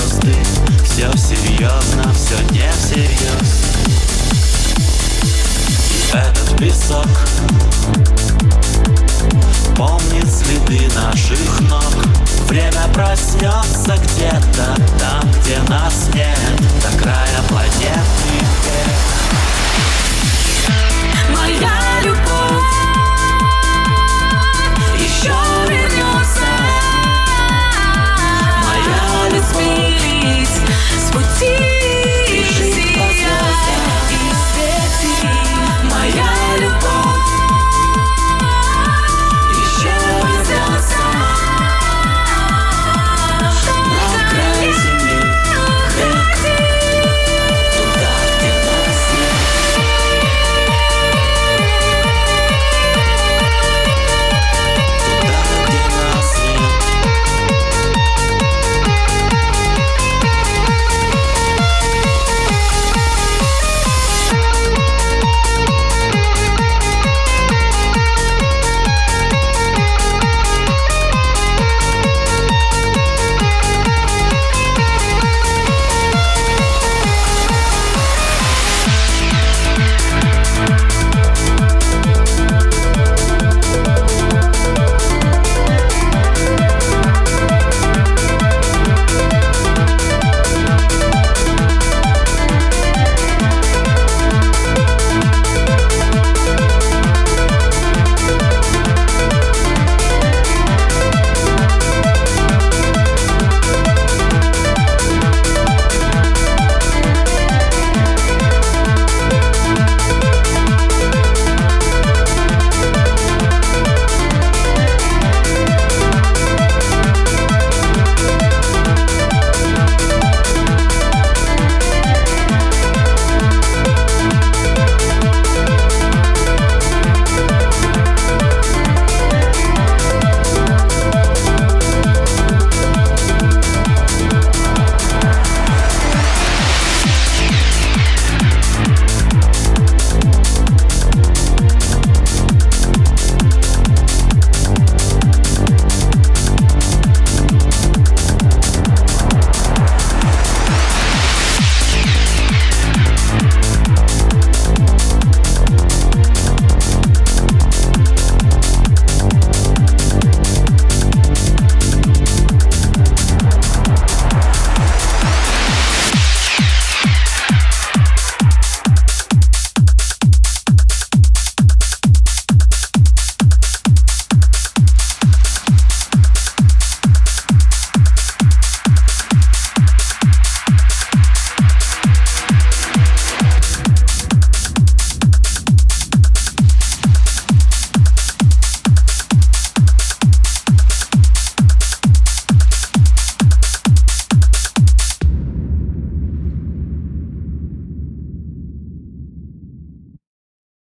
звезды. Все серьезно, все не всерьез И этот песок Помнит следы наших ног. Время проснется где-то там, где нас нет.